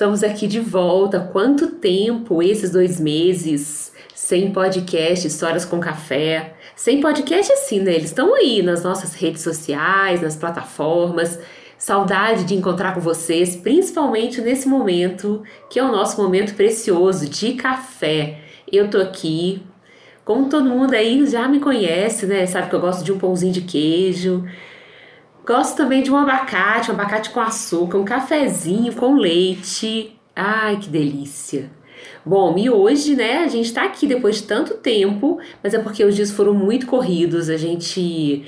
Estamos aqui de volta. Quanto tempo esses dois meses sem podcast, histórias com café? Sem podcast, assim, né? Eles estão aí nas nossas redes sociais, nas plataformas. Saudade de encontrar com vocês, principalmente nesse momento que é o nosso momento precioso de café. Eu tô aqui, como todo mundo aí já me conhece, né? Sabe que eu gosto de um pãozinho de queijo Gosto também de um abacate, um abacate com açúcar, um cafezinho com leite. Ai, que delícia! Bom, e hoje, né, a gente tá aqui depois de tanto tempo, mas é porque os dias foram muito corridos. A gente,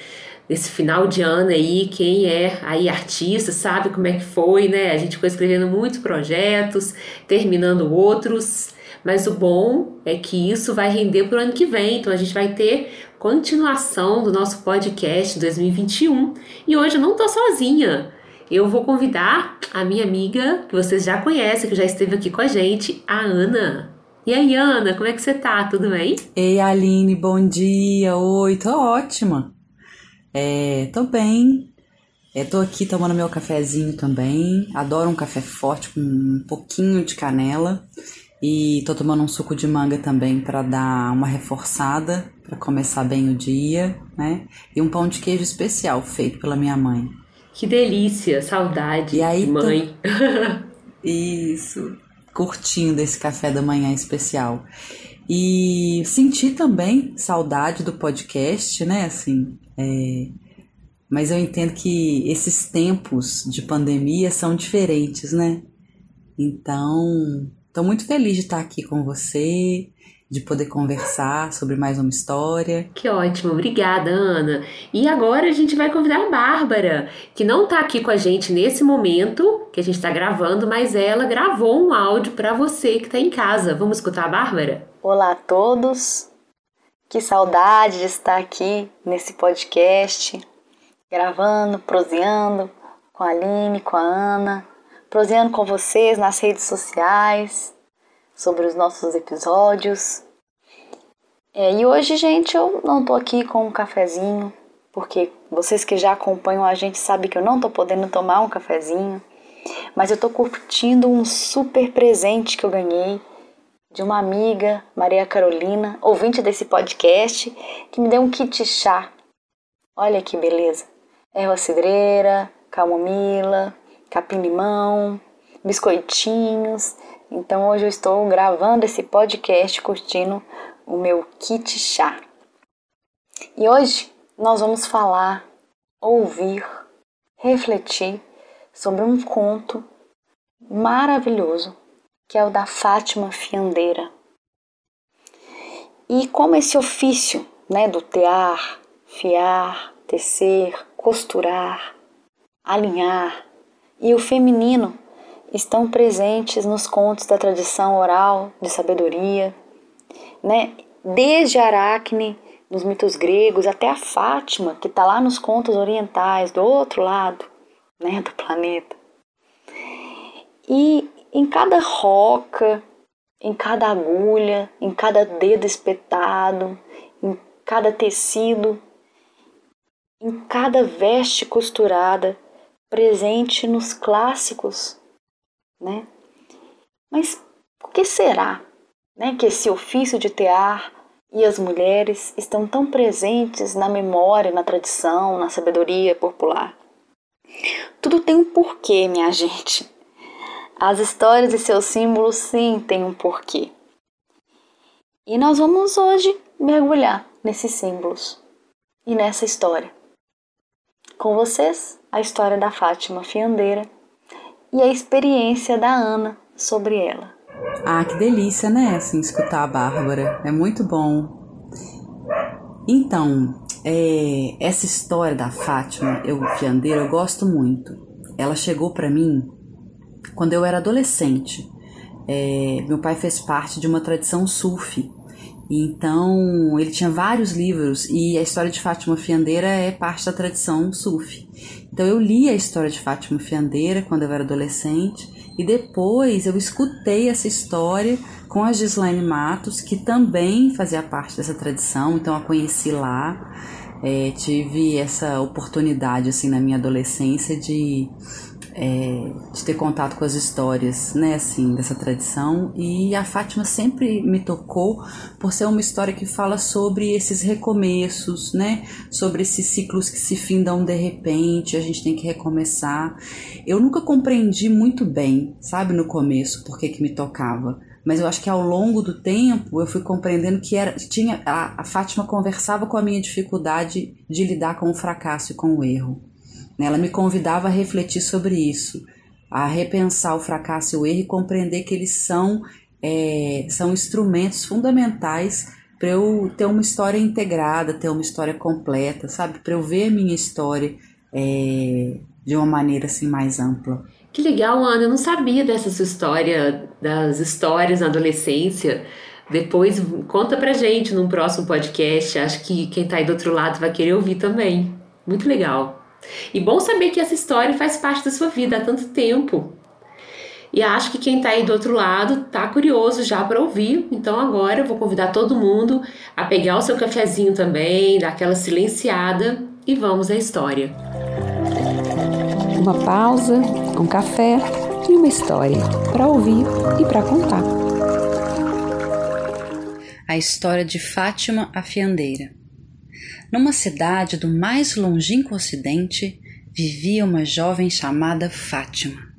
nesse final de ano aí, quem é aí artista sabe como é que foi, né? A gente foi escrevendo muitos projetos, terminando outros. Mas o bom é que isso vai render para o ano que vem, então a gente vai ter continuação do nosso podcast 2021. E hoje eu não estou sozinha. Eu vou convidar a minha amiga, que vocês já conhecem, que já esteve aqui com a gente, a Ana. E aí, Ana, como é que você tá? Tudo bem? Ei, Aline, bom dia. Oi, tô ótima. É, tô bem. É, tô aqui tomando meu cafezinho também. Adoro um café forte com um pouquinho de canela. E tô tomando um suco de manga também para dar uma reforçada, para começar bem o dia, né? E um pão de queijo especial feito pela minha mãe. Que delícia, saudade e aí, mãe. Isso, curtindo esse café da manhã especial. E senti também saudade do podcast, né? Assim, é... mas eu entendo que esses tempos de pandemia são diferentes, né? Então, Estou muito feliz de estar aqui com você, de poder conversar sobre mais uma história. Que ótimo, obrigada, Ana. E agora a gente vai convidar a Bárbara, que não está aqui com a gente nesse momento que a gente está gravando, mas ela gravou um áudio para você que está em casa. Vamos escutar a Bárbara? Olá a todos. Que saudade de estar aqui nesse podcast, gravando, proseando com a Aline, com a Ana proseando com vocês nas redes sociais sobre os nossos episódios. É, e hoje, gente, eu não tô aqui com um cafezinho, porque vocês que já acompanham a gente sabem que eu não tô podendo tomar um cafezinho, mas eu tô curtindo um super presente que eu ganhei de uma amiga, Maria Carolina, ouvinte desse podcast, que me deu um kit chá. Olha que beleza! Erva cidreira, camomila, capim-limão, biscoitinhos. Então hoje eu estou gravando esse podcast curtindo o meu kit chá. E hoje nós vamos falar, ouvir, refletir sobre um conto maravilhoso que é o da Fátima Fiandeira. E como esse ofício, né, do tear, fiar, tecer, costurar, alinhar, e o feminino estão presentes nos contos da tradição oral de sabedoria, né? Desde Aracne, nos mitos gregos, até a Fátima, que está lá nos contos orientais, do outro lado né, do planeta. E em cada roca, em cada agulha, em cada dedo espetado, em cada tecido, em cada veste costurada, presente nos clássicos, né? Mas por que será, né, que esse ofício de tear e as mulheres estão tão presentes na memória, na tradição, na sabedoria popular? Tudo tem um porquê, minha gente. As histórias e seus símbolos sim têm um porquê. E nós vamos hoje mergulhar nesses símbolos e nessa história. Com vocês, a história da Fátima Fiandeira e a experiência da Ana sobre ela. Ah, que delícia, né? Assim, escutar a Bárbara. É muito bom. Então, é, essa história da Fátima, eu Fiandeira, eu gosto muito. Ela chegou para mim quando eu era adolescente. é, meu pai fez parte de uma tradição sufi. Então, ele tinha vários livros e a história de Fátima Fiandeira é parte da tradição sufi. Então, eu li a história de Fátima Fiandeira quando eu era adolescente e depois eu escutei essa história com a Gislaine Matos, que também fazia parte dessa tradição, então a conheci lá. É, tive essa oportunidade assim na minha adolescência de é, de ter contato com as histórias, né, assim, dessa tradição. E a Fátima sempre me tocou por ser uma história que fala sobre esses recomeços, né, sobre esses ciclos que se findam de repente, a gente tem que recomeçar. Eu nunca compreendi muito bem, sabe, no começo, por que que me tocava. Mas eu acho que ao longo do tempo eu fui compreendendo que era tinha a, a Fátima conversava com a minha dificuldade de lidar com o fracasso e com o erro. Ela me convidava a refletir sobre isso, a repensar o fracasso e o erro e compreender que eles são, é, são instrumentos fundamentais para eu ter uma história integrada, ter uma história completa, sabe? Para eu ver a minha história é, de uma maneira assim mais ampla. Que legal, Ana. Eu não sabia dessa sua história, das histórias na adolescência. Depois conta pra gente num próximo podcast. Acho que quem tá aí do outro lado vai querer ouvir também. Muito legal. E bom saber que essa história faz parte da sua vida há tanto tempo. E acho que quem está aí do outro lado está curioso já para ouvir. Então agora eu vou convidar todo mundo a pegar o seu cafezinho também, dar aquela silenciada e vamos à história. Uma pausa, um café e uma história para ouvir e para contar. A história de Fátima a Fiandeira. Numa cidade do mais longínquo ocidente vivia uma jovem chamada Fátima,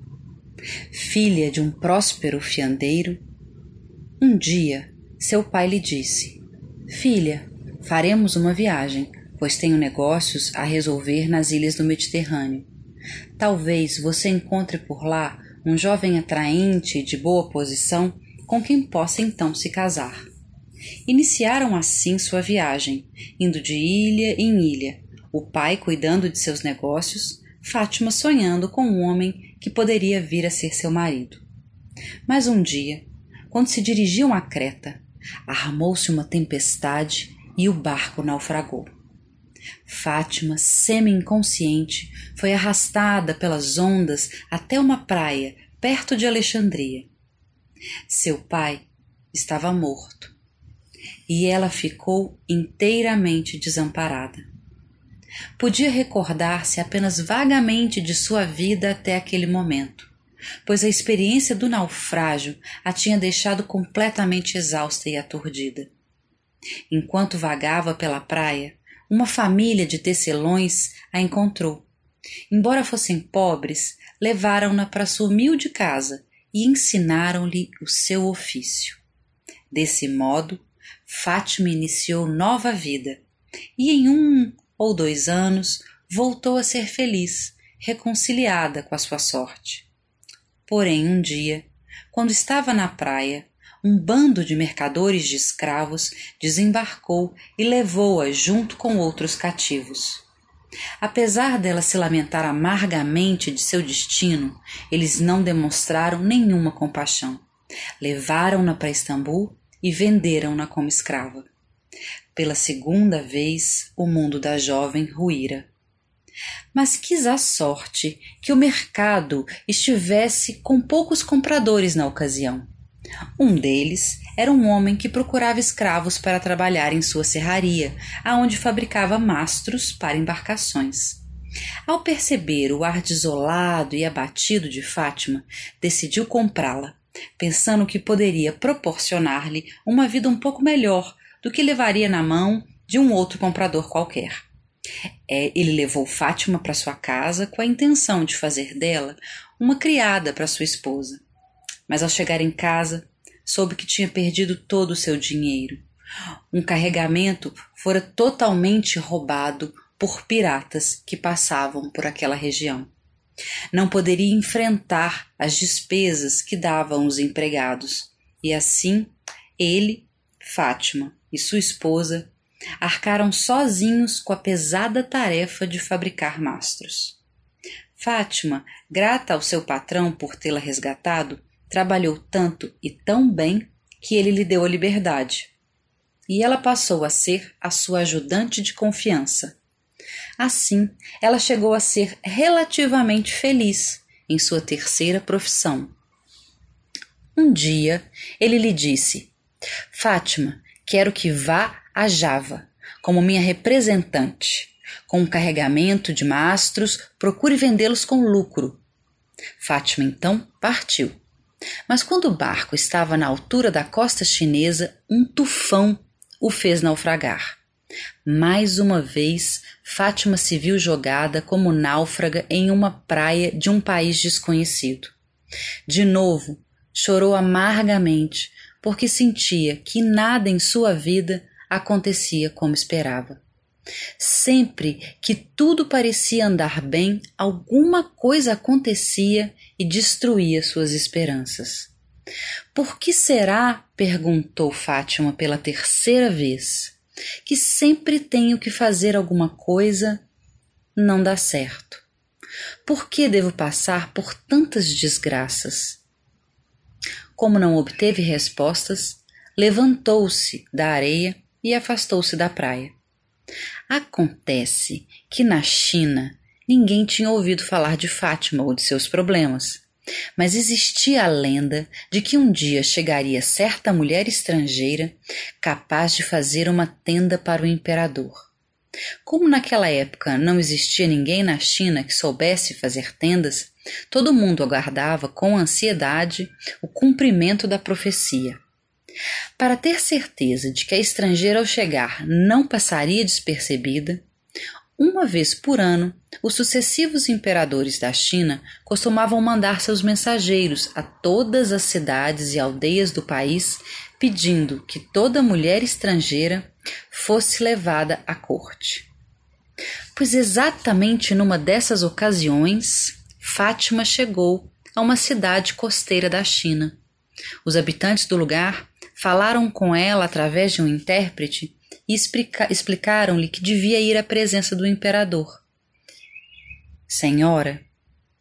filha de um próspero fiandeiro. Um dia, seu pai lhe disse: Filha, faremos uma viagem, pois tenho negócios a resolver nas ilhas do Mediterrâneo. Talvez você encontre por lá um jovem atraente e de boa posição com quem possa então se casar. Iniciaram assim sua viagem, indo de ilha em ilha, o pai cuidando de seus negócios, Fátima sonhando com um homem que poderia vir a ser seu marido. Mas um dia, quando se dirigiam a Creta, armou-se uma tempestade e o barco naufragou. Fátima, semi-inconsciente, foi arrastada pelas ondas até uma praia perto de Alexandria. Seu pai estava morto e ela ficou inteiramente desamparada. Podia recordar-se apenas vagamente de sua vida até aquele momento, pois a experiência do naufrágio a tinha deixado completamente exausta e aturdida. Enquanto vagava pela praia, uma família de tecelões a encontrou. Embora fossem pobres, levaram-na para sua humilde casa e ensinaram-lhe o seu ofício. Desse modo, Fátima iniciou nova vida e em um ou dois anos voltou a ser feliz, reconciliada com a sua sorte. Porém, um dia, quando estava na praia, um bando de mercadores de escravos desembarcou e levou-a junto com outros cativos. Apesar dela se lamentar amargamente de seu destino, eles não demonstraram nenhuma compaixão. Levaram-na para Istambul e venderam-na como escrava. Pela segunda vez, o mundo da jovem ruíra. Mas quis a sorte que o mercado estivesse com poucos compradores na ocasião. Um deles era um homem que procurava escravos para trabalhar em sua serraria, aonde fabricava mastros para embarcações. Ao perceber o ar desolado e abatido de Fátima, decidiu comprá-la pensando que poderia proporcionar-lhe uma vida um pouco melhor do que levaria na mão de um outro comprador qualquer. É, ele levou Fátima para sua casa com a intenção de fazer dela uma criada para sua esposa. Mas ao chegar em casa, soube que tinha perdido todo o seu dinheiro. Um carregamento fora totalmente roubado por piratas que passavam por aquela região. Não poderia enfrentar as despesas que davam os empregados, e assim ele, Fátima e sua esposa arcaram sozinhos com a pesada tarefa de fabricar mastros. Fátima, grata ao seu patrão por tê-la resgatado, trabalhou tanto e tão bem que ele lhe deu a liberdade. E ela passou a ser a sua ajudante de confiança. Assim, ela chegou a ser relativamente feliz em sua terceira profissão. Um dia, ele lhe disse: Fátima, quero que vá a Java como minha representante. Com um carregamento de mastros, procure vendê-los com lucro. Fátima então partiu. Mas quando o barco estava na altura da costa chinesa, um tufão o fez naufragar. Mais uma vez, Fátima se viu jogada como náufraga em uma praia de um país desconhecido. De novo, chorou amargamente, porque sentia que nada em sua vida acontecia como esperava. Sempre que tudo parecia andar bem, alguma coisa acontecia e destruía suas esperanças. Por que será, perguntou Fátima pela terceira vez, que sempre tenho que fazer alguma coisa não dá certo? Por que devo passar por tantas desgraças? Como não obteve respostas, levantou-se da areia e afastou-se da praia. Acontece que na China ninguém tinha ouvido falar de Fátima ou de seus problemas. Mas existia a lenda de que um dia chegaria certa mulher estrangeira capaz de fazer uma tenda para o imperador. Como naquela época não existia ninguém na China que soubesse fazer tendas, todo mundo aguardava com ansiedade o cumprimento da profecia. Para ter certeza de que a estrangeira ao chegar não passaria despercebida, uma vez por ano, os sucessivos imperadores da China costumavam mandar seus mensageiros a todas as cidades e aldeias do país pedindo que toda mulher estrangeira fosse levada à corte. Pois exatamente numa dessas ocasiões, Fátima chegou a uma cidade costeira da China. Os habitantes do lugar falaram com ela através de um intérprete e explica explicaram-lhe que devia ir à presença do imperador. Senhora,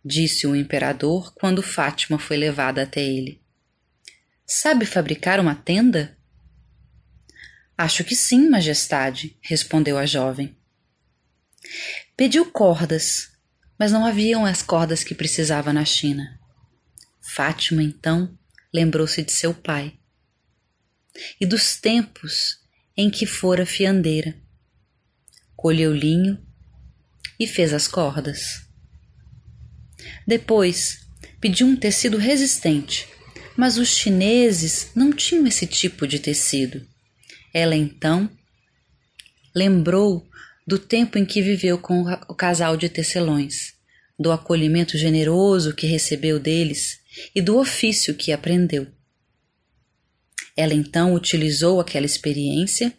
disse o imperador quando Fátima foi levada até ele. Sabe fabricar uma tenda? Acho que sim, majestade, respondeu a jovem. Pediu cordas, mas não haviam as cordas que precisava na China. Fátima, então, lembrou-se de seu pai e dos tempos em que fora fiandeira. Colheu linho e fez as cordas. Depois pediu um tecido resistente, mas os chineses não tinham esse tipo de tecido. Ela então lembrou do tempo em que viveu com o casal de tecelões, do acolhimento generoso que recebeu deles e do ofício que aprendeu. Ela então utilizou aquela experiência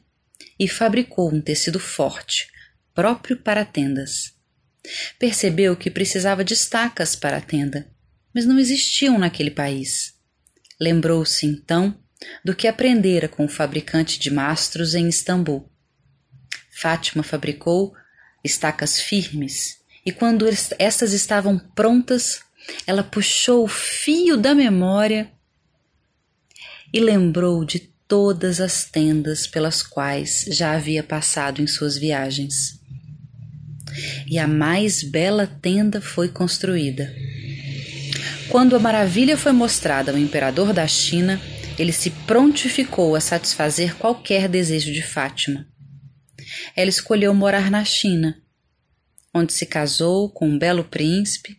e fabricou um tecido forte, próprio para tendas. Percebeu que precisava de estacas para a tenda, mas não existiam naquele país. Lembrou-se então do que aprendera com o fabricante de mastros em Istambul. Fátima fabricou estacas firmes e quando estas estavam prontas, ela puxou o fio da memória e lembrou de todas as tendas pelas quais já havia passado em suas viagens. E a mais bela tenda foi construída. Quando a maravilha foi mostrada ao imperador da China, ele se prontificou a satisfazer qualquer desejo de Fátima. Ela escolheu morar na China, onde se casou com um belo príncipe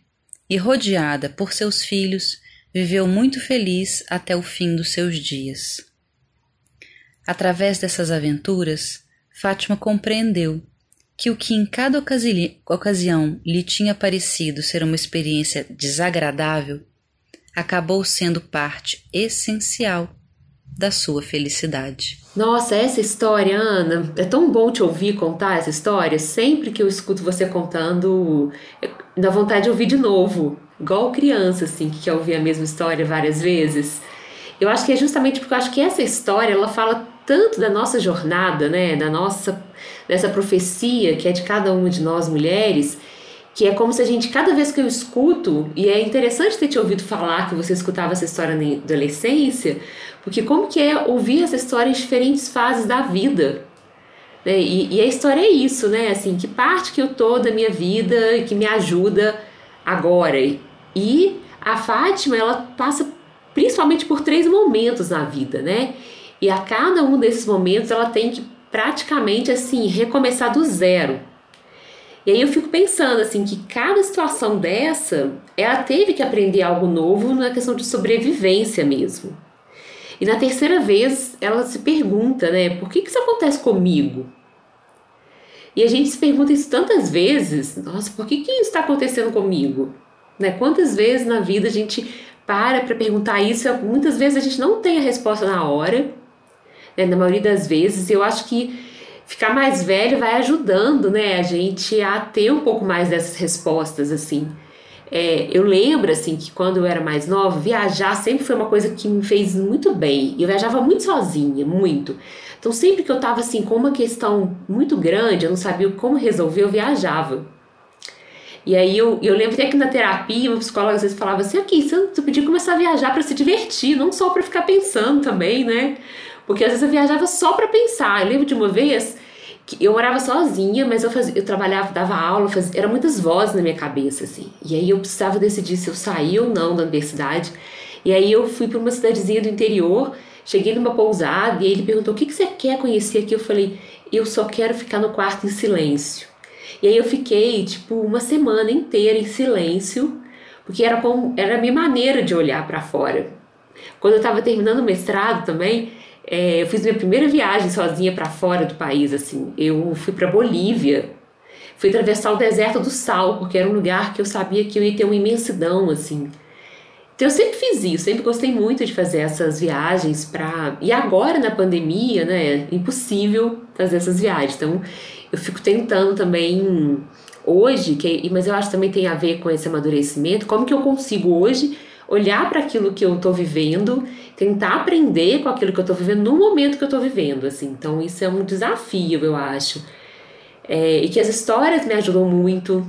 e, rodeada por seus filhos, viveu muito feliz até o fim dos seus dias. Através dessas aventuras, Fátima compreendeu que o que em cada ocasi ocasião lhe tinha parecido ser uma experiência desagradável acabou sendo parte essencial da sua felicidade. Nossa, essa história, Ana, é tão bom te ouvir contar essa história. Sempre que eu escuto você contando, dá vontade de ouvir de novo igual criança, assim, que quer ouvir a mesma história várias vezes. Eu acho que é justamente porque eu acho que essa história, ela fala tanto da nossa jornada, né, da nossa, dessa profecia que é de cada uma de nós mulheres, que é como se a gente, cada vez que eu escuto, e é interessante ter te ouvido falar que você escutava essa história na adolescência, porque como que é ouvir essa história em diferentes fases da vida. Né? E, e, a história é isso, né? Assim, que parte que eu tô da minha vida que me ajuda agora. E a Fátima, ela passa principalmente por três momentos na vida, né? E a cada um desses momentos ela tem que praticamente assim recomeçar do zero. E aí eu fico pensando assim que cada situação dessa, ela teve que aprender algo novo na questão de sobrevivência mesmo. E na terceira vez ela se pergunta, né, por que, que isso acontece comigo? E a gente se pergunta isso tantas vezes, nossa, por que, que isso está acontecendo comigo? Né? Quantas vezes na vida a gente para para perguntar isso, muitas vezes a gente não tem a resposta na hora, né? na maioria das vezes, eu acho que ficar mais velho vai ajudando, né, a gente a ter um pouco mais dessas respostas, assim. É, eu lembro, assim, que quando eu era mais nova, viajar sempre foi uma coisa que me fez muito bem. Eu viajava muito sozinha, muito. Então, sempre que eu tava, assim, com uma questão muito grande, eu não sabia como resolver, eu viajava. E aí eu, eu lembro até que na terapia, uma psicóloga às vezes falava assim, aqui, você podia começar a viajar para se divertir, não só para ficar pensando também, né? Porque às vezes eu viajava só para pensar. Eu lembro de uma vez que eu morava sozinha, mas eu fazia, eu trabalhava, dava aula, fazia, eram muitas vozes na minha cabeça assim. E aí eu precisava decidir se eu saía ou não da universidade. E aí eu fui para uma cidadezinha do interior, cheguei numa pousada e ele perguntou: "O que que você quer conhecer aqui?" Eu falei: "Eu só quero ficar no quarto em silêncio". E aí eu fiquei tipo uma semana inteira em silêncio, porque era como era a minha maneira de olhar para fora. Quando eu estava terminando o mestrado também, é, eu fiz minha primeira viagem sozinha para fora do país, assim. Eu fui para Bolívia, fui atravessar o deserto do sal, porque era um lugar que eu sabia que eu ia ter uma imensidão, assim. Então eu sempre fiz isso, sempre gostei muito de fazer essas viagens para e agora na pandemia, né, é impossível fazer essas viagens. Então eu fico tentando também hoje, que mas eu acho que também tem a ver com esse amadurecimento, como que eu consigo hoje olhar para aquilo que eu estou vivendo, tentar aprender com aquilo que eu estou vivendo no momento que eu estou vivendo, assim. Então isso é um desafio, eu acho. É, e que as histórias me ajudam muito.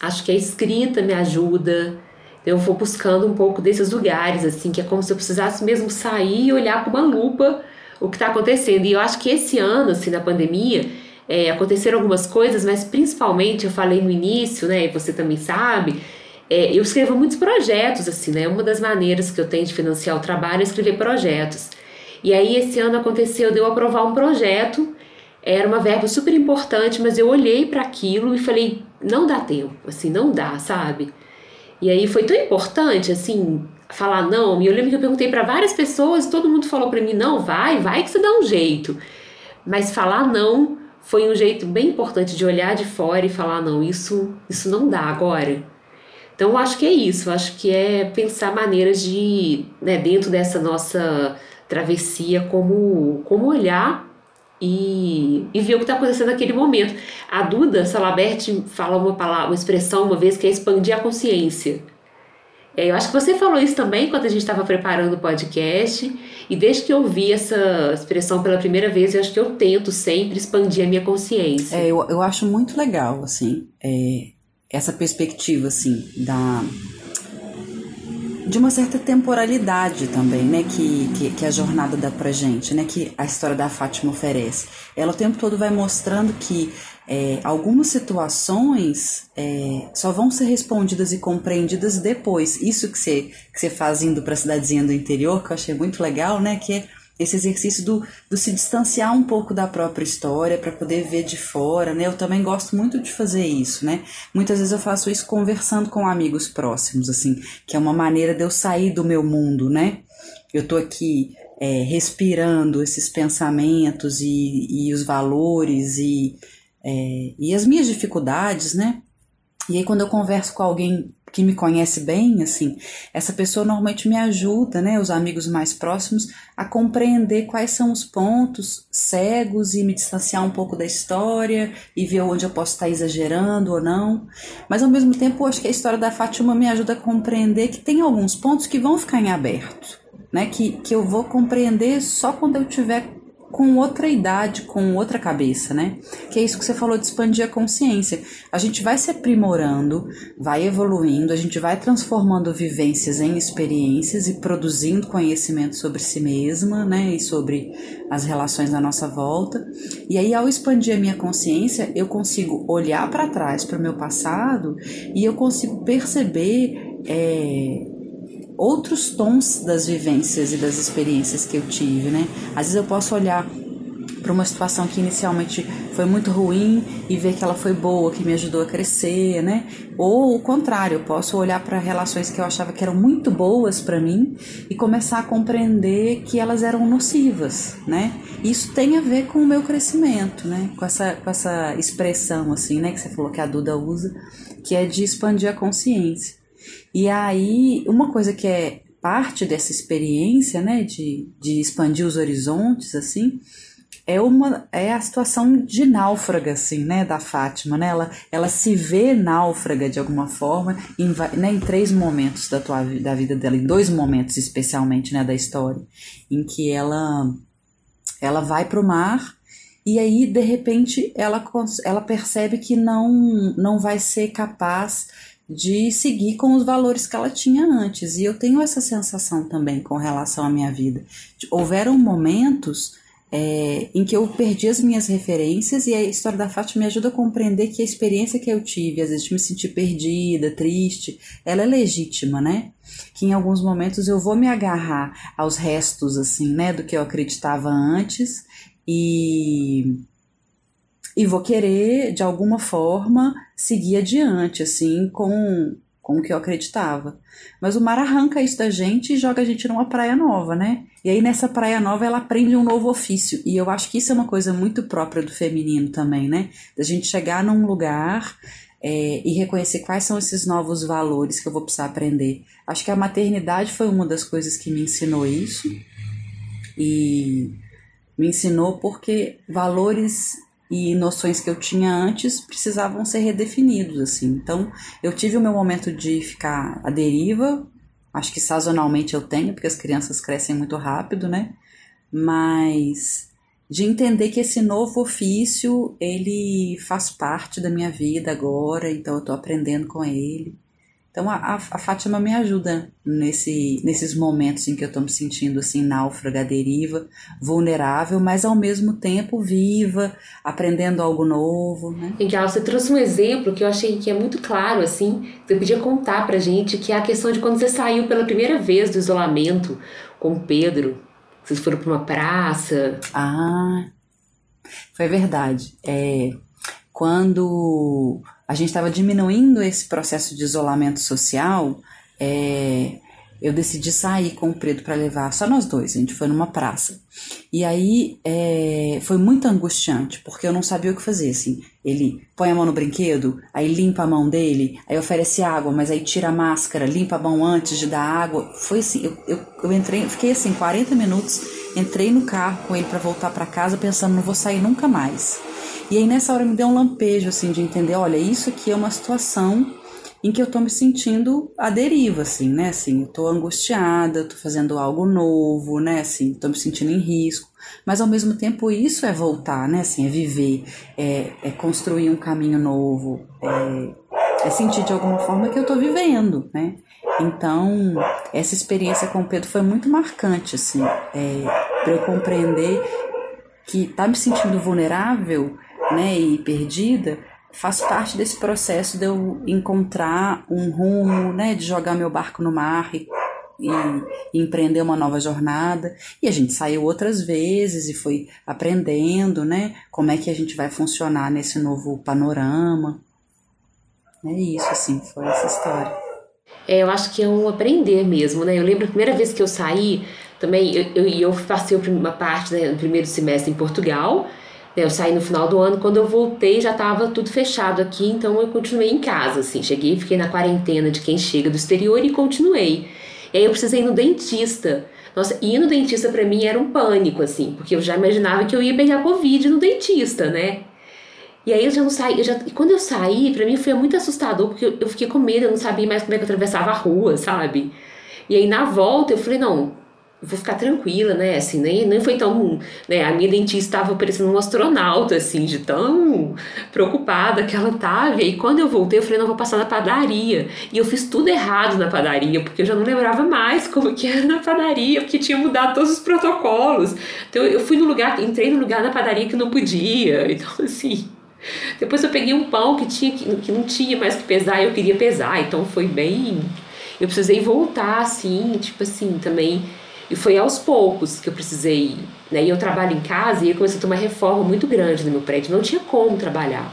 Acho que a escrita me ajuda. Eu vou buscando um pouco desses lugares, assim, que é como se eu precisasse mesmo sair e olhar com uma lupa o que está acontecendo. E eu acho que esse ano, assim, na pandemia, é, aconteceram algumas coisas, mas principalmente, eu falei no início, né, e você também sabe, é, eu escrevo muitos projetos, assim, né? Uma das maneiras que eu tenho de financiar o trabalho é escrever projetos. E aí, esse ano aconteceu de eu aprovar um projeto, era uma verba super importante, mas eu olhei para aquilo e falei: não dá tempo, assim, não dá, sabe? E aí foi tão importante, assim, falar não. E eu lembro que eu perguntei para várias pessoas, todo mundo falou para mim: não, vai, vai que você dá um jeito. Mas falar não foi um jeito bem importante de olhar de fora e falar: não, isso, isso não dá agora. Então, eu acho que é isso, eu acho que é pensar maneiras de, né, dentro dessa nossa travessia, como, como olhar e, e ver o que está acontecendo naquele momento. A Duda Salabert fala uma palavra, uma expressão uma vez que é expandir a consciência. É, eu acho que você falou isso também quando a gente estava preparando o podcast, e desde que eu vi essa expressão pela primeira vez, eu acho que eu tento sempre expandir a minha consciência. É, eu, eu acho muito legal, assim. É, essa perspectiva assim da de uma certa temporalidade também, né, que, que, que, a jornada dá pra gente, né, que a história da Fátima oferece. Ela o tempo todo vai mostrando que é, algumas situações é, só vão ser respondidas e compreendidas depois. Isso que você, que você faz indo pra cidadezinha do interior, que eu achei muito legal, né, que é esse exercício do, do se distanciar um pouco da própria história para poder ver de fora, né? Eu também gosto muito de fazer isso, né? Muitas vezes eu faço isso conversando com amigos próximos, assim, que é uma maneira de eu sair do meu mundo, né? Eu tô aqui é, respirando esses pensamentos e, e os valores e, é, e as minhas dificuldades, né? E aí quando eu converso com alguém que me conhece bem, assim, essa pessoa normalmente me ajuda, né, os amigos mais próximos, a compreender quais são os pontos cegos e me distanciar um pouco da história e ver onde eu posso estar exagerando ou não. Mas ao mesmo tempo, acho que a história da Fátima me ajuda a compreender que tem alguns pontos que vão ficar em aberto, né, que, que eu vou compreender só quando eu tiver com outra idade, com outra cabeça, né? Que é isso que você falou de expandir a consciência. A gente vai se aprimorando, vai evoluindo, a gente vai transformando vivências em experiências e produzindo conhecimento sobre si mesma, né? E sobre as relações à nossa volta. E aí, ao expandir a minha consciência, eu consigo olhar para trás, para o meu passado, e eu consigo perceber. É, outros tons das vivências e das experiências que eu tive, né? Às vezes eu posso olhar para uma situação que inicialmente foi muito ruim e ver que ela foi boa, que me ajudou a crescer, né? Ou o contrário, eu posso olhar para relações que eu achava que eram muito boas para mim e começar a compreender que elas eram nocivas, né? Isso tem a ver com o meu crescimento, né? Com essa, com essa expressão assim, né, que você falou que a Duda usa, que é de expandir a consciência. E aí, uma coisa que é parte dessa experiência, né, de, de expandir os horizontes, assim, é uma é a situação de náufraga assim né da Fátima né? Ela, ela se vê náufraga de alguma forma em, né, em três momentos da tua da vida dela em dois momentos especialmente né da história em que ela ela vai para o mar e aí de repente ela ela percebe que não não vai ser capaz de seguir com os valores que ela tinha antes. E eu tenho essa sensação também com relação à minha vida. Houveram momentos é, em que eu perdi as minhas referências e a história da Fátima me ajuda a compreender que a experiência que eu tive, às vezes de me sentir perdida, triste, ela é legítima, né? Que em alguns momentos eu vou me agarrar aos restos, assim, né, do que eu acreditava antes e e vou querer, de alguma forma, seguir adiante, assim, com, com o que eu acreditava. Mas o mar arranca isso da gente e joga a gente numa praia nova, né? E aí nessa praia nova ela aprende um novo ofício. E eu acho que isso é uma coisa muito própria do feminino também, né? Da gente chegar num lugar é, e reconhecer quais são esses novos valores que eu vou precisar aprender. Acho que a maternidade foi uma das coisas que me ensinou isso. E me ensinou porque valores e noções que eu tinha antes precisavam ser redefinidos assim. Então, eu tive o meu momento de ficar à deriva, acho que sazonalmente eu tenho, porque as crianças crescem muito rápido, né? Mas de entender que esse novo ofício, ele faz parte da minha vida agora, então eu tô aprendendo com ele. Então a, a, Fátima me ajuda nesse, nesses momentos em que eu estou me sentindo assim náufraga, deriva, vulnerável, mas ao mesmo tempo viva, aprendendo algo novo. Né? Legal, você trouxe um exemplo que eu achei que é muito claro, assim, você podia contar pra gente, que é a questão de quando você saiu pela primeira vez do isolamento com o Pedro. Vocês foram para uma praça. Ah, foi verdade. É, quando a gente estava diminuindo esse processo de isolamento social, é, eu decidi sair com o Preto para levar só nós dois. A gente foi numa praça. E aí é, foi muito angustiante, porque eu não sabia o que fazer. Assim, ele põe a mão no brinquedo, aí limpa a mão dele, aí oferece água, mas aí tira a máscara, limpa a mão antes de dar água. Foi assim, eu, eu, eu entrei, fiquei assim 40 minutos, entrei no carro com ele para voltar para casa, pensando, não vou sair nunca mais. E aí nessa hora me deu um lampejo assim de entender, olha, isso aqui é uma situação em que eu tô me sentindo à deriva, assim, né? Assim, eu tô angustiada, tô fazendo algo novo, né? Assim, tô me sentindo em risco. Mas ao mesmo tempo isso é voltar, né? Assim, é viver, é, é construir um caminho novo, é, é sentir de alguma forma que eu tô vivendo, né? Então, essa experiência com o Pedro foi muito marcante, assim, é, para eu compreender que tá me sentindo vulnerável né, e perdida, faz parte desse processo de eu encontrar um rumo, né, de jogar meu barco no mar e, e, empreender uma nova jornada. E a gente saiu outras vezes e foi aprendendo, né, como é que a gente vai funcionar nesse novo panorama. É isso, assim, foi essa história. É, eu acho que é um aprender mesmo, né? Eu lembro a primeira vez que eu saí, também, eu, eu, eu passei uma parte né, do primeiro semestre em Portugal, eu saí no final do ano, quando eu voltei já estava tudo fechado aqui, então eu continuei em casa, assim. Cheguei, fiquei na quarentena de quem chega do exterior e continuei. E aí eu precisei ir no dentista. Nossa, ir no dentista para mim era um pânico, assim, porque eu já imaginava que eu ia pegar Covid no dentista, né? E aí eu já não saí, eu já, e quando eu saí, para mim foi muito assustador, porque eu, eu fiquei com medo, eu não sabia mais como é que eu atravessava a rua, sabe? E aí na volta eu falei, não, vou ficar tranquila, né? Assim, nem, nem foi tão. Né? A minha dentista estava parecendo um astronauta, assim, de tão preocupada que ela estava. E aí, quando eu voltei, eu falei, não, vou passar na padaria. E eu fiz tudo errado na padaria, porque eu já não lembrava mais como que era na padaria, porque tinha mudado todos os protocolos. Então, eu fui no lugar, entrei no lugar na padaria que não podia. Então, assim. Depois eu peguei um pão que, tinha, que não tinha mais que pesar e eu queria pesar. Então, foi bem. Eu precisei voltar, assim, tipo assim, também e foi aos poucos que eu precisei. Né? E eu trabalho em casa e eu comecei a ter uma reforma muito grande no meu prédio. Não tinha como trabalhar.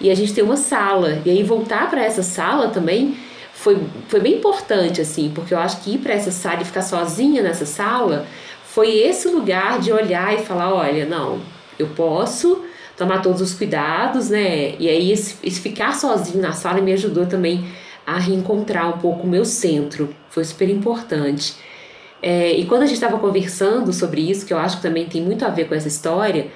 E a gente tem uma sala. E aí voltar para essa sala também foi, foi bem importante, assim, porque eu acho que ir para essa sala e ficar sozinha nessa sala foi esse lugar de olhar e falar: olha, não, eu posso tomar todos os cuidados, né? E aí esse, esse ficar sozinho na sala me ajudou também a reencontrar um pouco o meu centro. Foi super importante. É, e quando a gente estava conversando sobre isso, que eu acho que também tem muito a ver com essa história,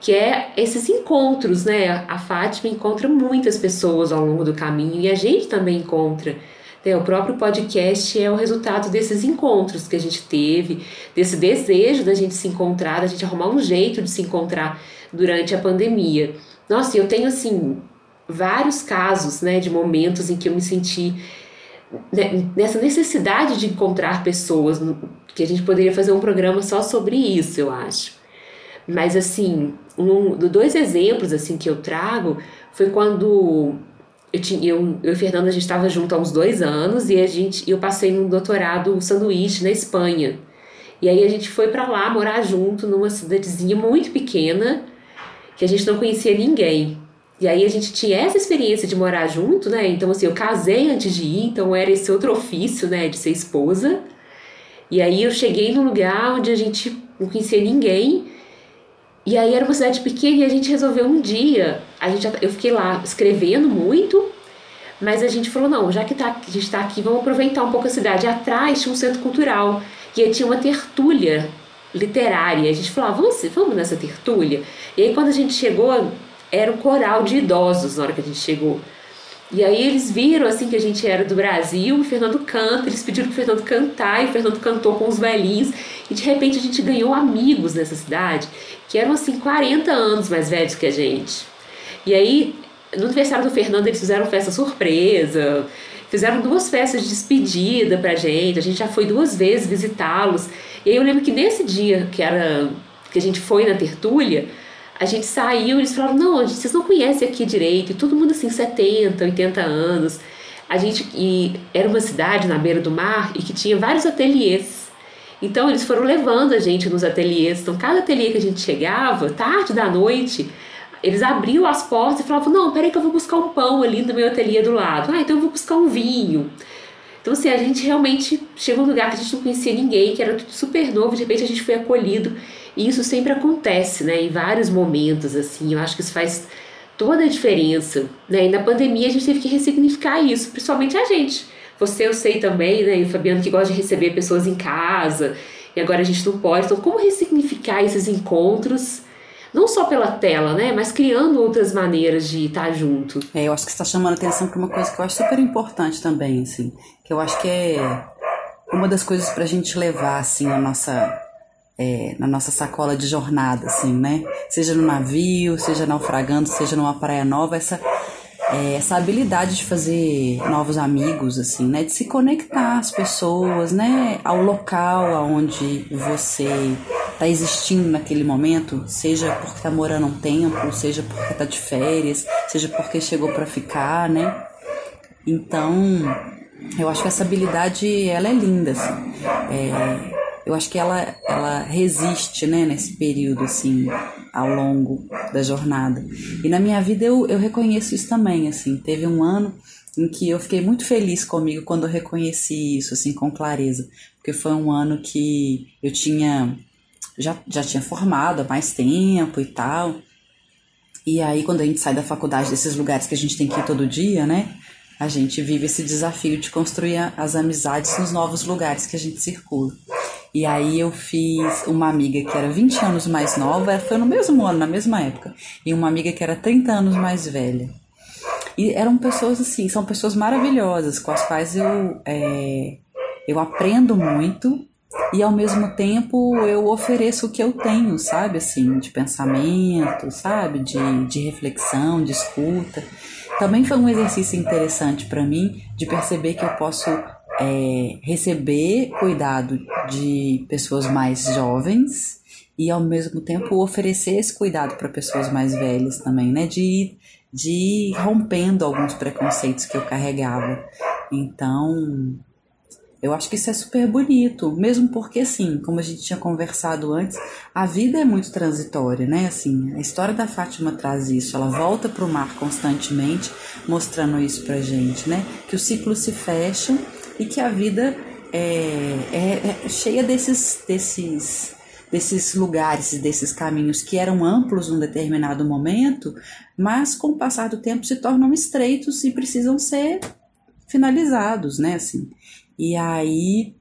que é esses encontros, né? A Fátima encontra muitas pessoas ao longo do caminho e a gente também encontra. Né? O próprio podcast é o resultado desses encontros que a gente teve, desse desejo da gente se encontrar, da gente arrumar um jeito de se encontrar durante a pandemia. Nossa, eu tenho assim vários casos, né, de momentos em que eu me senti nessa necessidade de encontrar pessoas, que a gente poderia fazer um programa só sobre isso, eu acho. Mas assim, um, dois exemplos assim que eu trago foi quando eu, tinha, eu, eu e Fernanda a gente estava junto há uns dois anos e a gente eu passei num doutorado sanduíche na Espanha. E aí a gente foi para lá morar junto numa cidadezinha muito pequena que a gente não conhecia ninguém. E aí a gente tinha essa experiência de morar junto, né? Então, assim, eu casei antes de ir, então era esse outro ofício, né, de ser esposa. E aí eu cheguei num lugar onde a gente não conhecia ninguém. E aí era uma cidade pequena e a gente resolveu um dia, a gente, eu fiquei lá escrevendo muito, mas a gente falou, não, já que tá, a gente está aqui, vamos aproveitar um pouco a cidade. Atrás tinha um centro cultural, e aí tinha uma tertúlia literária. A gente falou, ah, vamos, vamos nessa tertúlia? E aí quando a gente chegou, era um coral de idosos na hora que a gente chegou. E aí eles viram assim que a gente era do Brasil, o Fernando canta, eles pediram pro Fernando cantar e o Fernando cantou com os velhinhos e de repente a gente ganhou amigos nessa cidade que eram assim 40 anos mais velhos que a gente. E aí no aniversário do Fernando eles fizeram festa surpresa, fizeram duas festas de despedida pra gente, a gente já foi duas vezes visitá-los. E aí eu lembro que nesse dia que era que a gente foi na tertúlia, a gente saiu eles falaram: não, vocês não conhecem aqui direito. E todo mundo assim, 70, 80 anos. A gente e era uma cidade na beira do mar e que tinha vários ateliês. Então eles foram levando a gente nos ateliês. Então cada ateliê que a gente chegava, tarde da noite, eles abriam as portas e falavam: Não, peraí que eu vou buscar um pão ali no meu ateliê do lado. Ah, então eu vou buscar um vinho. Então, assim, a gente realmente chegou num lugar que a gente não conhecia ninguém, que era tudo super novo, de repente a gente foi acolhido e isso sempre acontece, né? Em vários momentos, assim. Eu acho que isso faz toda a diferença, né? E na pandemia a gente teve que ressignificar isso, principalmente a gente. Você eu sei também, né? E o Fabiano que gosta de receber pessoas em casa. E agora a gente não pode. Então, como ressignificar esses encontros? Não só pela tela, né? Mas criando outras maneiras de estar junto. É, eu acho que está chamando atenção para uma coisa que eu acho super importante também, assim. Que eu acho que é uma das coisas para a gente levar, assim, a nossa é, na nossa sacola de jornada, assim, né? Seja no navio, seja naufragando, seja numa praia nova, essa, é, essa habilidade de fazer novos amigos, assim, né? De se conectar às pessoas, né? Ao local aonde você está existindo naquele momento, seja porque está morando um tempo, seja porque está de férias, seja porque chegou para ficar, né? Então, eu acho que essa habilidade, ela é linda, assim. É, eu acho que ela, ela resiste, né, nesse período, assim, ao longo da jornada. E na minha vida eu, eu reconheço isso também, assim, teve um ano em que eu fiquei muito feliz comigo quando eu reconheci isso, assim, com clareza, porque foi um ano que eu tinha, já, já tinha formado há mais tempo e tal, e aí quando a gente sai da faculdade, desses lugares que a gente tem que ir todo dia, né, a gente vive esse desafio de construir as amizades nos novos lugares que a gente circula. E aí eu fiz uma amiga que era 20 anos mais nova, foi no mesmo ano, na mesma época, e uma amiga que era 30 anos mais velha. E eram pessoas assim, são pessoas maravilhosas, com as quais eu, é, eu aprendo muito, e ao mesmo tempo eu ofereço o que eu tenho, sabe? Assim, de pensamento, sabe? De, de reflexão, de escuta. Também foi um exercício interessante para mim de perceber que eu posso é, receber cuidado de pessoas mais jovens e ao mesmo tempo oferecer esse cuidado para pessoas mais velhas também, né? De de rompendo alguns preconceitos que eu carregava. Então, eu acho que isso é super bonito, mesmo porque, assim, como a gente tinha conversado antes, a vida é muito transitória, né? Assim, a história da Fátima traz isso, ela volta para o mar constantemente, mostrando isso pra gente, né? Que os ciclos se fecham e que a vida é, é, é cheia desses, desses, desses lugares, desses caminhos que eram amplos num determinado momento, mas com o passar do tempo se tornam estreitos e precisam ser finalizados, né? Assim. E aí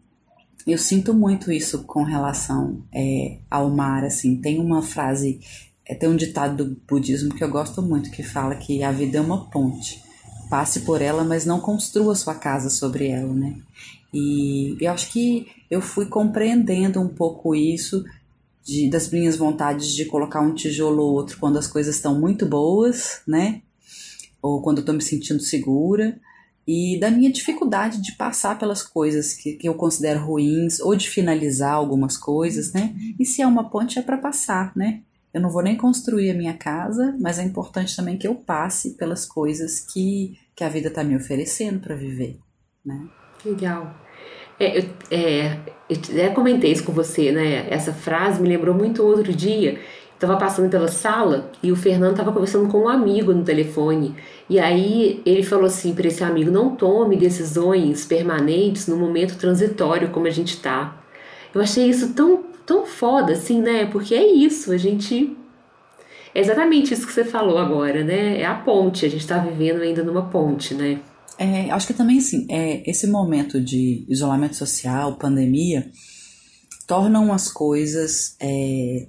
eu sinto muito isso com relação é, ao mar, assim. Tem uma frase, é, tem um ditado do budismo que eu gosto muito que fala que a vida é uma ponte. Passe por ela, mas não construa sua casa sobre ela, né? E eu acho que eu fui compreendendo um pouco isso de, das minhas vontades de colocar um tijolo ou outro quando as coisas estão muito boas, né? Ou quando eu tô me sentindo segura e da minha dificuldade de passar pelas coisas que, que eu considero ruins ou de finalizar algumas coisas, né? E se é uma ponte é para passar, né? Eu não vou nem construir a minha casa, mas é importante também que eu passe pelas coisas que, que a vida está me oferecendo para viver, né? Legal. É, eu, é, eu até comentei isso com você, né? Essa frase me lembrou muito outro dia. Estava passando pela sala e o Fernando estava conversando com um amigo no telefone. E aí ele falou assim para esse amigo: não tome decisões permanentes no momento transitório como a gente tá. Eu achei isso tão, tão foda, assim, né? Porque é isso, a gente. É exatamente isso que você falou agora, né? É a ponte, a gente tá vivendo ainda numa ponte, né? É, acho que também, assim, é, esse momento de isolamento social, pandemia, tornam as coisas é,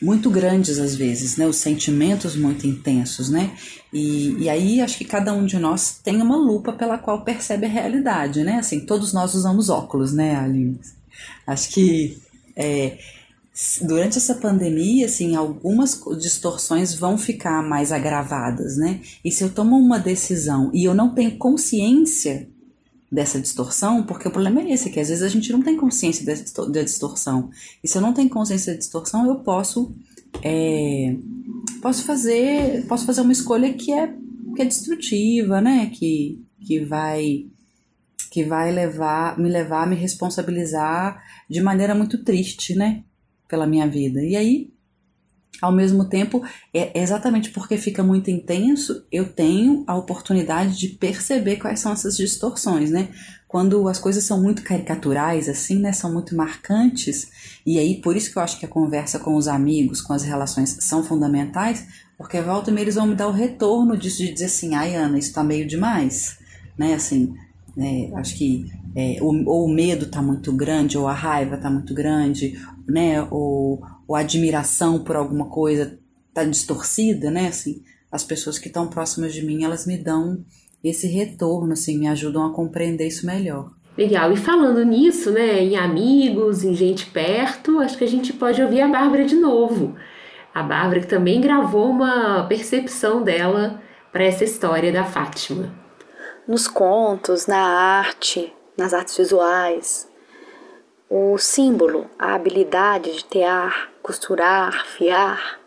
muito grandes às vezes, né? Os sentimentos muito intensos, né? E, e aí acho que cada um de nós tem uma lupa pela qual percebe a realidade, né? Assim, todos nós usamos óculos, né, Aline? Acho que é, durante essa pandemia, assim, algumas distorções vão ficar mais agravadas, né? E se eu tomo uma decisão e eu não tenho consciência dessa distorção, porque o problema é esse, que às vezes a gente não tem consciência da distorção. E se eu não tenho consciência da distorção, eu posso é, posso fazer posso fazer uma escolha que é que é destrutiva, né? Que que vai que vai levar me levar a me responsabilizar de maneira muito triste, né? Pela minha vida. E aí ao mesmo tempo, é exatamente porque fica muito intenso, eu tenho a oportunidade de perceber quais são essas distorções, né? Quando as coisas são muito caricaturais, assim, né? São muito marcantes, e aí por isso que eu acho que a conversa com os amigos, com as relações são fundamentais, porque volta e meia eles vão me dar o retorno disso, de dizer assim, ai Ana, isso tá meio demais, né? Assim, é, acho que é, ou, ou, o medo tá muito grande, ou a raiva tá muito grande, né? Ou ou admiração por alguma coisa tá distorcida, né? Assim, as pessoas que estão próximas de mim, elas me dão esse retorno, assim, me ajudam a compreender isso melhor. Legal. E falando nisso, né, em amigos, em gente perto, acho que a gente pode ouvir a Bárbara de novo. A Bárbara que também gravou uma percepção dela para essa história da Fátima. Nos contos, na arte, nas artes visuais, o símbolo, a habilidade de tear, costurar, fiar,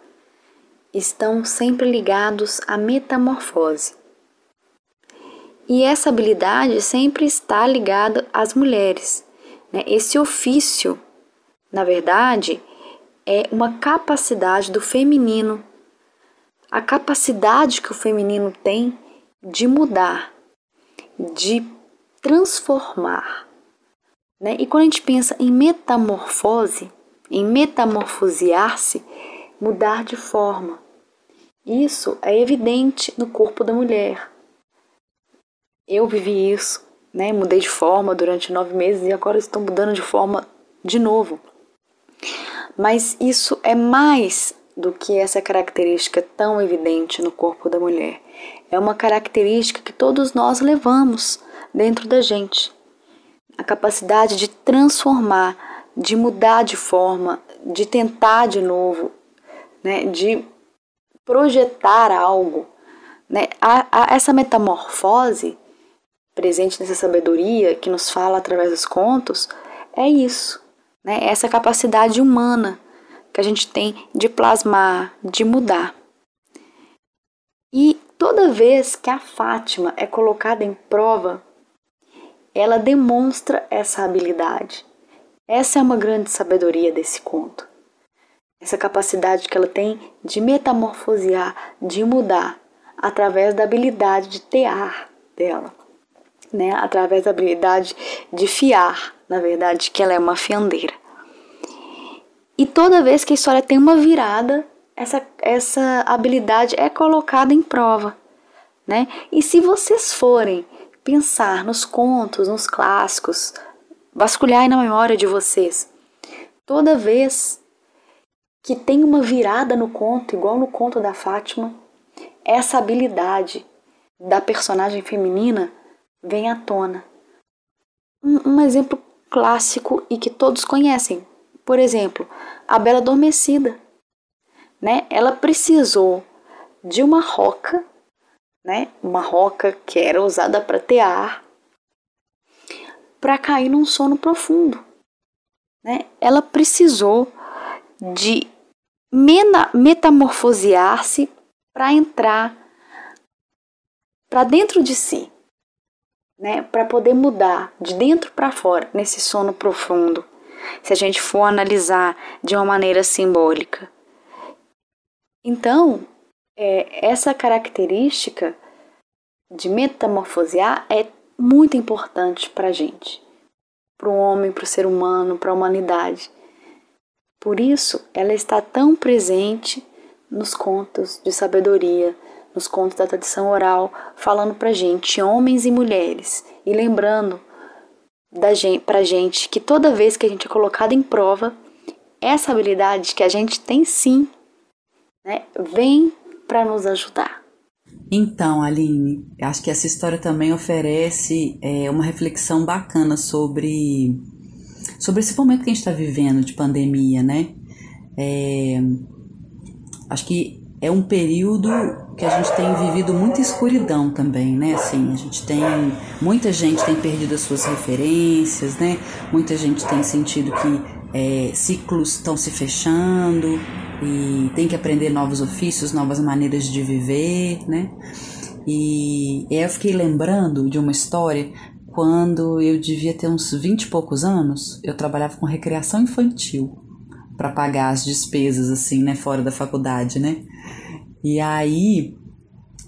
estão sempre ligados à metamorfose. E essa habilidade sempre está ligada às mulheres. Né? Esse ofício, na verdade, é uma capacidade do feminino, a capacidade que o feminino tem de mudar, de transformar. Né? E quando a gente pensa em metamorfose, em metamorfosear-se, mudar de forma. Isso é evidente no corpo da mulher. Eu vivi isso, né? Mudei de forma durante nove meses e agora estou mudando de forma de novo. Mas isso é mais do que essa característica tão evidente no corpo da mulher. É uma característica que todos nós levamos dentro da gente. a capacidade de transformar, de mudar de forma, de tentar de novo, né, de projetar algo. Né? A, a, essa metamorfose presente nessa sabedoria que nos fala através dos contos é isso, né? essa capacidade humana que a gente tem de plasmar, de mudar. E toda vez que a Fátima é colocada em prova, ela demonstra essa habilidade. Essa é uma grande sabedoria desse conto. Essa capacidade que ela tem de metamorfosear, de mudar, através da habilidade de tear dela, né? através da habilidade de fiar, na verdade, que ela é uma fiandeira. E toda vez que a história tem uma virada, essa, essa habilidade é colocada em prova. Né? E se vocês forem pensar nos contos, nos clássicos, vasculhar na memória de vocês, toda vez que tem uma virada no conto, igual no conto da Fátima, essa habilidade da personagem feminina vem à tona. Um, um exemplo clássico e que todos conhecem, por exemplo, a Bela Adormecida. Né? Ela precisou de uma roca, né? uma roca que era usada para tear, para cair num sono profundo. Né? Ela precisou de metamorfosear-se para entrar para dentro de si, né? Para poder mudar de dentro para fora nesse sono profundo. Se a gente for analisar de uma maneira simbólica. Então, é, essa característica de metamorfosear é muito importante para a gente, para o homem, para o ser humano, para a humanidade. Por isso, ela está tão presente nos contos de sabedoria, nos contos da tradição oral, falando para gente, homens e mulheres, e lembrando da gente, pra gente que toda vez que a gente é colocado em prova, essa habilidade que a gente tem sim, né, vem para nos ajudar. Então, Aline, acho que essa história também oferece é, uma reflexão bacana sobre, sobre esse momento que a gente está vivendo de pandemia, né? É, acho que é um período que a gente tem vivido muita escuridão também, né? Assim, a gente tem muita gente tem perdido as suas referências, né? Muita gente tem sentido que é, ciclos estão se fechando e tem que aprender novos ofícios, novas maneiras de viver, né? E, eu fiquei lembrando de uma história quando eu devia ter uns 20 e poucos anos, eu trabalhava com recreação infantil para pagar as despesas assim, né, fora da faculdade, né? E aí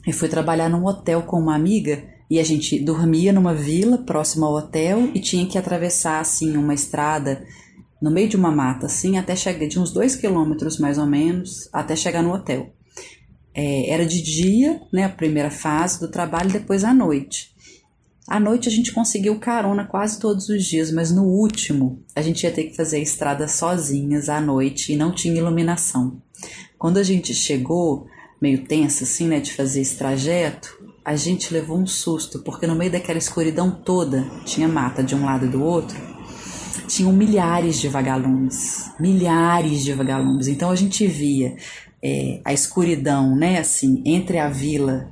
eu fui trabalhar num hotel com uma amiga e a gente dormia numa vila próxima ao hotel e tinha que atravessar assim uma estrada no meio de uma mata, assim, até chegar de uns dois quilômetros mais ou menos, até chegar no hotel. É, era de dia, né, a primeira fase do trabalho, depois à noite. À noite a gente conseguiu carona quase todos os dias, mas no último a gente ia ter que fazer a estrada sozinhas à noite e não tinha iluminação. Quando a gente chegou, meio tensa assim, né, de fazer esse trajeto, a gente levou um susto, porque no meio daquela escuridão toda, tinha mata de um lado e do outro, tinham milhares de vagalumes, milhares de vagalumes. Então a gente via é, a escuridão, né, assim, entre a vila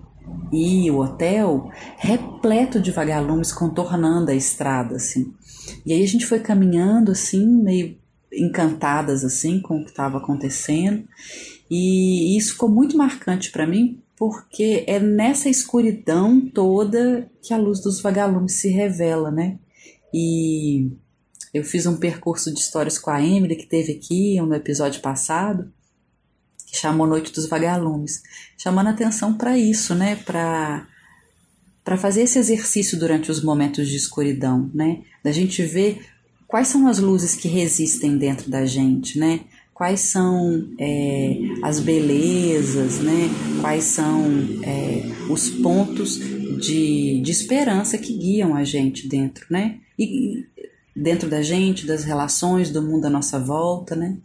e o hotel, repleto de vagalumes contornando a estrada, assim. E aí a gente foi caminhando, assim, meio encantadas, assim, com o que estava acontecendo. E isso ficou muito marcante para mim, porque é nessa escuridão toda que a luz dos vagalumes se revela, né? E eu fiz um percurso de histórias com a Emily, que teve aqui no episódio passado, que chamou Noite dos Vagalumes, chamando atenção para isso, né? Para para fazer esse exercício durante os momentos de escuridão, né? Da gente ver quais são as luzes que resistem dentro da gente, né? quais são é, as belezas, né? quais são é, os pontos de, de esperança que guiam a gente dentro, né? E dentro da gente, das relações, do mundo à nossa volta, né?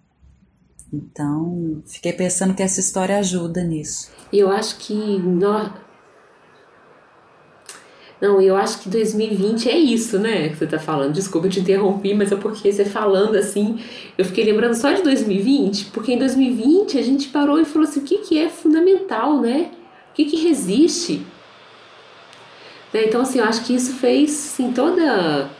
Então, fiquei pensando que essa história ajuda nisso. Eu acho que nós, Não, eu acho que 2020 é isso, né? Que você tá falando. Desculpa, te interrompi, mas é porque você falando assim, eu fiquei lembrando só de 2020, porque em 2020 a gente parou e falou assim: o que, que é fundamental, né? O que, que resiste? Né? Então, assim, eu acho que isso fez, assim, toda.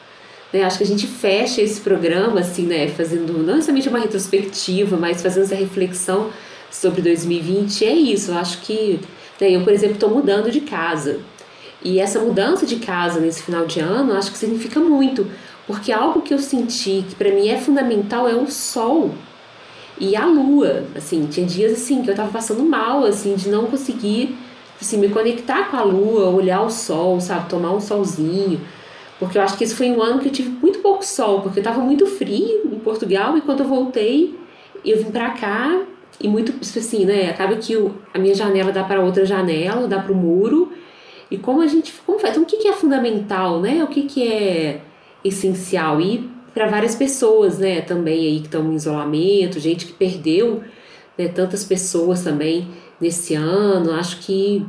Né? Acho que a gente fecha esse programa, assim, né? Fazendo não necessariamente uma retrospectiva, mas fazendo essa reflexão sobre 2020. É isso, eu acho que. Né? Eu, por exemplo, estou mudando de casa. E essa mudança de casa nesse final de ano, acho que significa muito, porque algo que eu senti que para mim é fundamental é o sol e a lua. Assim, tinha dias assim que eu tava passando mal, assim, de não conseguir assim, me conectar com a lua, olhar o sol, sabe, tomar um solzinho. Porque eu acho que esse foi um ano que eu tive muito pouco sol, porque eu tava muito frio em Portugal e quando eu voltei, eu vim para cá e muito assim, né? Acaba que o, a minha janela dá para outra janela, dá para o muro e como a gente. Como faz? Então, o que, que é fundamental, né? O que, que é essencial? E para várias pessoas, né? Também aí que estão em isolamento, gente que perdeu né, tantas pessoas também nesse ano. Acho que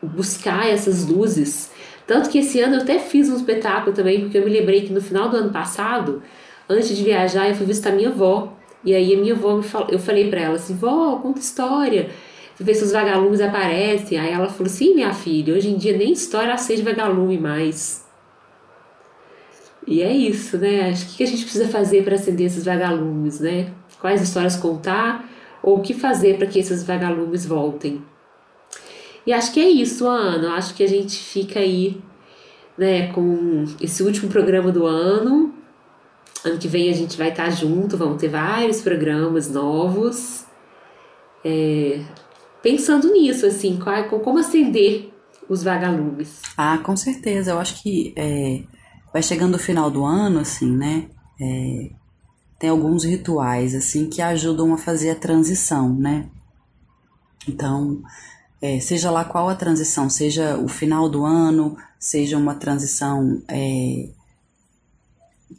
buscar essas luzes. Tanto que esse ano eu até fiz um espetáculo também, porque eu me lembrei que no final do ano passado, antes de viajar, eu fui visitar minha avó. E aí a minha avó me falou, eu falei para ela assim, vó, conta história ver se os vagalumes aparecem. Aí ela falou: Sim, minha filha, hoje em dia nem história aceita vagalume mais. E é isso, né? O que a gente precisa fazer para acender esses vagalumes, né? Quais histórias contar ou o que fazer para que esses vagalumes voltem. E acho que é isso, Ana. Acho que a gente fica aí, né, com esse último programa do ano. Ano que vem a gente vai estar junto, vamos ter vários programas novos. É, pensando nisso, assim, como acender os vagalumes. Ah, com certeza. Eu acho que é, vai chegando o final do ano, assim, né? É, tem alguns rituais, assim, que ajudam a fazer a transição, né? Então, é, seja lá qual a transição, seja o final do ano, seja uma transição é,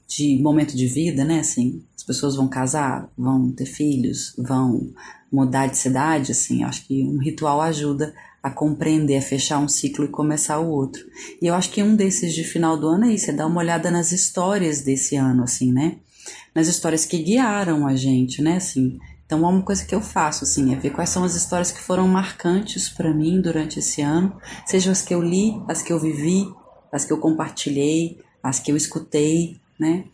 de momento de vida, né? Assim, as pessoas vão casar, vão ter filhos, vão mudar de cidade, assim, acho que um ritual ajuda a compreender, a fechar um ciclo e começar o outro. E eu acho que um desses de final do ano é isso, é dar uma olhada nas histórias desse ano, assim, né? Nas histórias que guiaram a gente, né? Assim, então, uma coisa que eu faço, assim, é ver quais são as histórias que foram marcantes para mim durante esse ano, sejam as que eu li, as que eu vivi, as que eu compartilhei, as que eu escutei, né?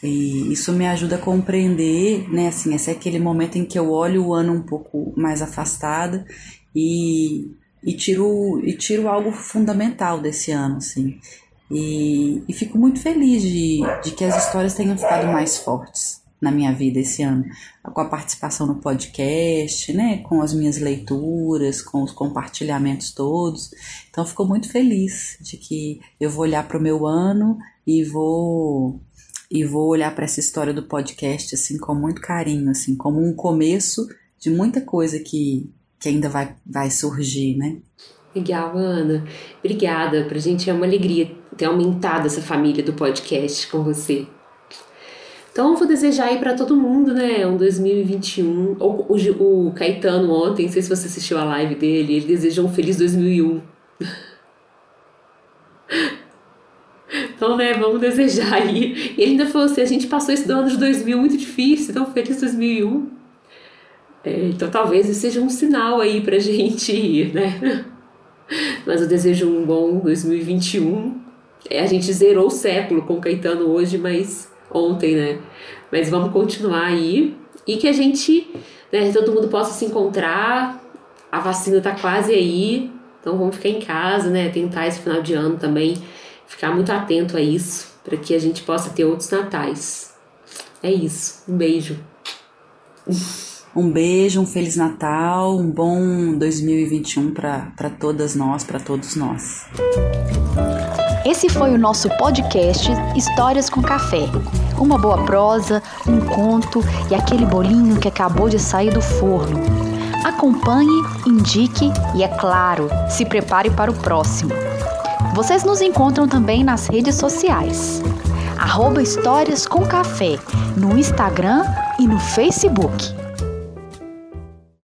E isso me ajuda a compreender, né? Assim, esse é aquele momento em que eu olho o ano um pouco mais afastada e, e, tiro, e tiro algo fundamental desse ano, assim. E, e fico muito feliz de, de que as histórias tenham ficado mais fortes na minha vida esse ano, com a participação no podcast, né, com as minhas leituras, com os compartilhamentos todos. Então, fico muito feliz de que eu vou olhar para o meu ano e vou e vou olhar para essa história do podcast assim com muito carinho, assim, como um começo de muita coisa que, que ainda vai, vai surgir, né? Legal, Ana. Obrigada. Pra gente é uma alegria ter aumentado essa família do podcast com você. Então, eu vou desejar aí para todo mundo, né, um 2021. O, o, o Caetano ontem, não sei se você assistiu a live dele, ele desejou um feliz 2001. Então, né, vamos desejar aí. E ele ainda falou assim: a gente passou esse ano de 2000 muito difícil, então feliz 2001. É, então, talvez isso seja um sinal aí pra gente ir, né? Mas eu desejo um bom 2021. É, a gente zerou o século com o Caetano hoje, mas ontem, né? Mas vamos continuar aí. E que a gente, né, todo mundo possa se encontrar. A vacina tá quase aí. Então vamos ficar em casa, né? Tentar esse final de ano também ficar muito atento a isso, para que a gente possa ter outros natais. É isso. Um beijo. Um beijo, um feliz Natal, um bom 2021 para todas nós, para todos nós. Esse foi o nosso podcast Histórias com Café. Uma boa prosa, um conto e aquele bolinho que acabou de sair do forno. Acompanhe, indique e, é claro, se prepare para o próximo. Vocês nos encontram também nas redes sociais. Arroba Histórias com Café, no Instagram e no Facebook.